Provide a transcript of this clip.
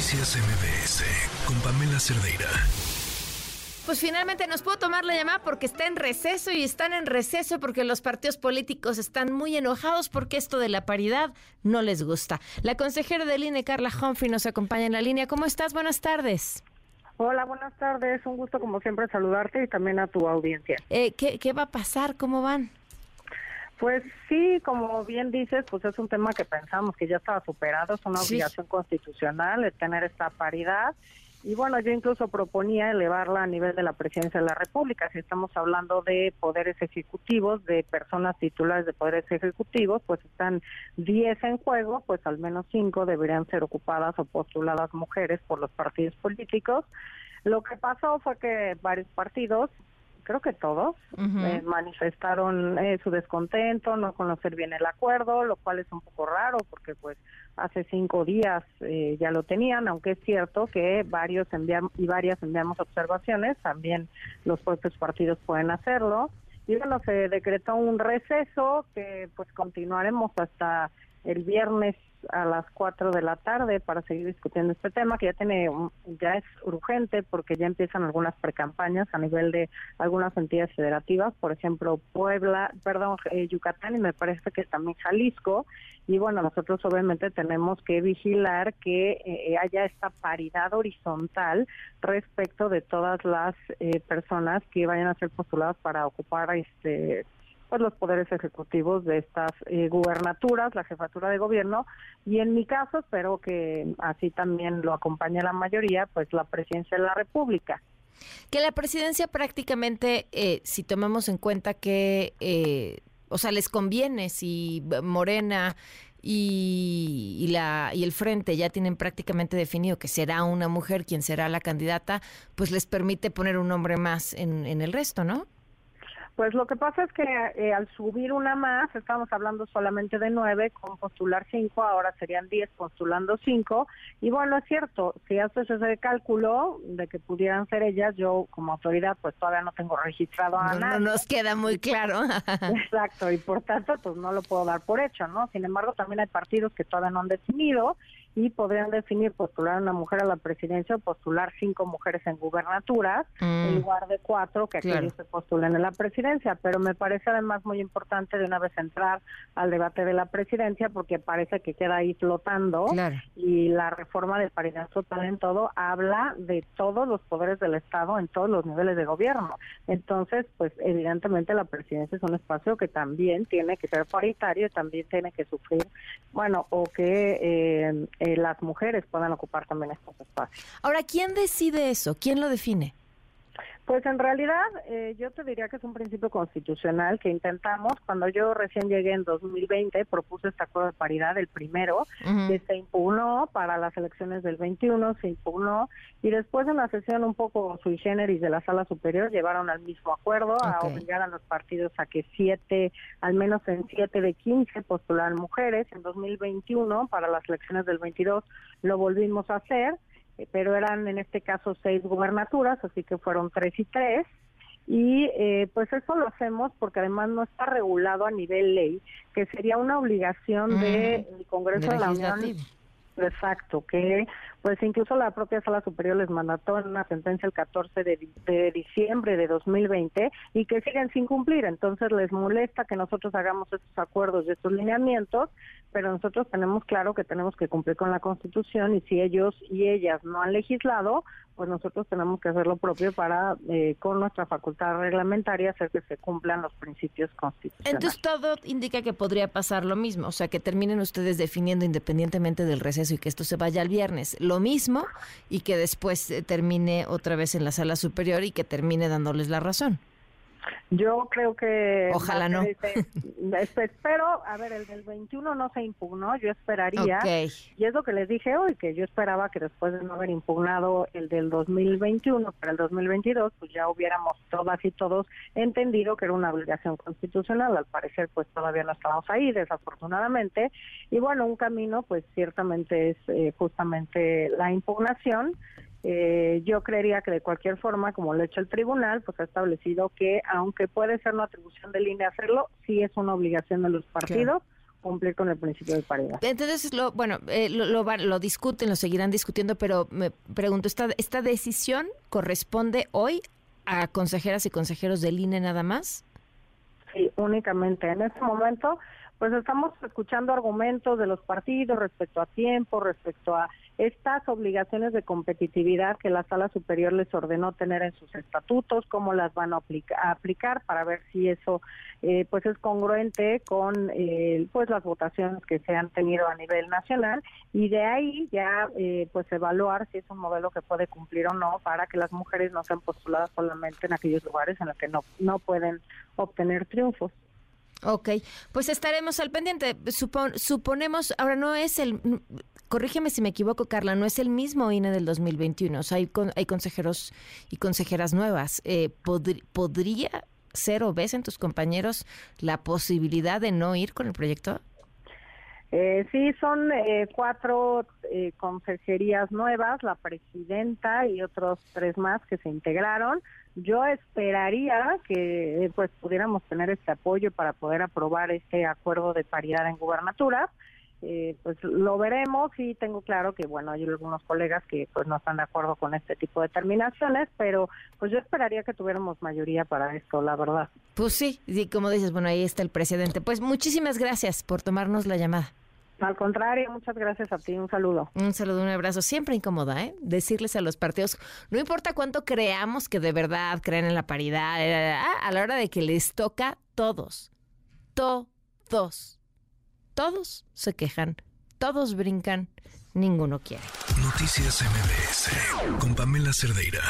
Noticias MBS con Pamela Cerdeira. Pues finalmente nos puedo tomar la llamada porque está en receso y están en receso porque los partidos políticos están muy enojados porque esto de la paridad no les gusta. La consejera del INE, Carla Humphrey, nos acompaña en la línea. ¿Cómo estás? Buenas tardes. Hola, buenas tardes. Un gusto como siempre saludarte y también a tu audiencia. Eh, ¿qué, ¿Qué va a pasar? ¿Cómo van? Pues sí, como bien dices, pues es un tema que pensamos que ya estaba superado, es una Sí. obligación constitucional el tener esta paridad. Y bueno, yo incluso proponía elevarla a nivel de la presidencia de la República. Si estamos hablando de poderes ejecutivos, de personas titulares de poderes ejecutivos, pues están 10 en juego, pues al menos 5 deberían ser ocupadas o postuladas mujeres por los partidos políticos. Lo que pasó fue que varios partidos, creo que todos, eh, manifestaron eh, su descontento, no conocer bien el acuerdo, lo cual es un poco raro porque pues hace cinco días eh, ya lo tenían, aunque es cierto que varios enviam y varias enviamos observaciones, también los propios partidos pueden hacerlo. Y bueno, se decretó un receso que pues continuaremos hasta el viernes a las 4 de la tarde para seguir discutiendo este tema que ya tiene ya es urgente porque ya empiezan algunas precampañas a nivel de algunas entidades federativas, por ejemplo Puebla, perdón, eh, Yucatán y me parece que también Jalisco. Y bueno, nosotros obviamente tenemos que vigilar que eh, haya esta paridad horizontal respecto de todas las eh, personas que vayan a ser postuladas para ocupar este pues los poderes ejecutivos de estas eh, gubernaturas, la jefatura de gobierno y en mi caso espero que así también lo acompañe la mayoría, pues la presidencia de la República. Que la presidencia prácticamente, eh, si tomamos en cuenta que, eh, o sea, les conviene si Morena y, y la y el frente ya tienen prácticamente definido que será una mujer quien será la candidata, pues les permite poner un hombre más en, en el resto, ¿no? Pues lo que pasa es que eh, al subir una más, estamos hablando solamente de nueve, con postular cinco, ahora serían diez postulando cinco. Y bueno, es cierto, si haces ese cálculo de que pudieran ser ellas, yo como autoridad pues todavía no tengo registrado a No, nadie. no nos queda muy claro. Exacto, y por tanto, pues no lo puedo dar por hecho, ¿no? Sin embargo, también hay partidos que todavía no han definido y podrían definir postular a una mujer a la presidencia o postular cinco mujeres en gubernaturas en Mm. lugar de cuatro que Claro. aquellos se postulen en la presidencia. Pero me parece además muy importante de una vez entrar al debate de la presidencia porque parece que queda ahí flotando Claro. y la reforma de paridad total en todo habla de todos los poderes del Estado en todos los niveles de gobierno. Entonces, pues evidentemente la presidencia es un espacio que también tiene que ser paritario y también tiene que sufrir, bueno, o que eh, eh, las mujeres puedan ocupar también estos espacios. Ahora, ¿quién decide eso? ¿Quién lo define? Pues en realidad eh, yo te diría que es un principio constitucional que intentamos. Cuando yo recién llegué en 2020 propuse este acuerdo de paridad, el primero, que se impugnó para las elecciones del 21, se impugnó y después en la sesión un poco sui generis de la sala superior llevaron al mismo acuerdo a obligar a los partidos a que siete, al menos en siete de 15 postularan mujeres. En 2021 para las elecciones del 22 lo volvimos a hacer pero eran en este caso seis gubernaturas, así que fueron tres y tres. Y eh, pues eso lo hacemos porque además no está regulado a nivel ley, que sería una obligación Mm, del Congreso de de la Unión. Exacto, que pues incluso la propia Sala Superior les mandató una sentencia el 14 de, de diciembre de 2020 y que siguen sin cumplir. Entonces les molesta que nosotros hagamos estos acuerdos y estos lineamientos, pero nosotros tenemos claro que tenemos que cumplir con la Constitución y si ellos y ellas no han legislado, pues nosotros tenemos que hacer lo propio para, eh, con nuestra facultad reglamentaria, hacer que se cumplan los principios constitucionales. Entonces todo indica que podría pasar lo mismo, o sea, que terminen ustedes definiendo independientemente del receso y que esto se vaya al viernes, lo mismo y que después eh, termine otra vez en la sala superior y que termine dándoles la razón. Yo creo que... Ojalá no. Este, este, espero, a ver, el del 21 no se impugnó, yo esperaría, Ok. y es lo que les dije hoy, que yo esperaba que después de no haber impugnado el del 2021 para el 2022, pues ya hubiéramos todas y todos entendido que era una obligación constitucional, al parecer pues todavía no estamos ahí, desafortunadamente, y bueno, un camino pues ciertamente es eh, justamente la impugnación, eh, yo creería que de cualquier forma, como lo ha hecho el tribunal, pues ha establecido que aunque puede ser una atribución de línea hacerlo, sí es una obligación de los partidos cumplir con el principio de paridad. Entonces, lo, bueno, eh, lo, lo, discuten, lo seguirán discutiendo, pero me pregunto, ¿esta, ¿esta decisión corresponde hoy a consejeras y consejeros del INE nada más? Sí, únicamente. En este momento pues estamos escuchando argumentos de los partidos respecto a tiempo, respecto a estas obligaciones de competitividad que la Sala Superior les ordenó tener en sus estatutos, cómo las van a, aplicar para ver si eso eh, pues es congruente con eh, pues las votaciones que se han tenido a nivel nacional y de ahí ya eh, pues evaluar si es un modelo que puede cumplir o no para que las mujeres no sean postuladas solamente en aquellos lugares en los que no no pueden obtener triunfos. Ok, pues estaremos al pendiente. suponemos, ahora no es el, corrígeme si me equivoco, Carla, no es el mismo INE del 2021. O sea, hay, hay consejeros y consejeras nuevas. Eh, ¿Podría ser o ves en tus compañeros la posibilidad de no ir con el proyecto? Eh, sí, son eh, cuatro eh, consejerías nuevas, la presidenta y otros tres más que se integraron. Yo esperaría que eh, pues pudiéramos tener este apoyo para poder aprobar este acuerdo de paridad en gubernatura. Eh, pues lo veremos y tengo claro que bueno hay algunos colegas que pues no están de acuerdo con este tipo de terminaciones pero pues yo esperaría que tuviéramos mayoría para esto la verdad pues sí y como dices bueno ahí está el presidente pues muchísimas gracias por tomarnos la llamada al contrario, muchas gracias a ti. Un saludo. Un saludo, un abrazo. Siempre incómoda, ¿eh? Decirles a los partidos, no importa cuánto creamos que de verdad creen en la paridad, eh, a la hora de que les toca, todos, todos, todos se quejan, todos brincan, ninguno quiere. Noticias MBS con Pamela Cerdeira.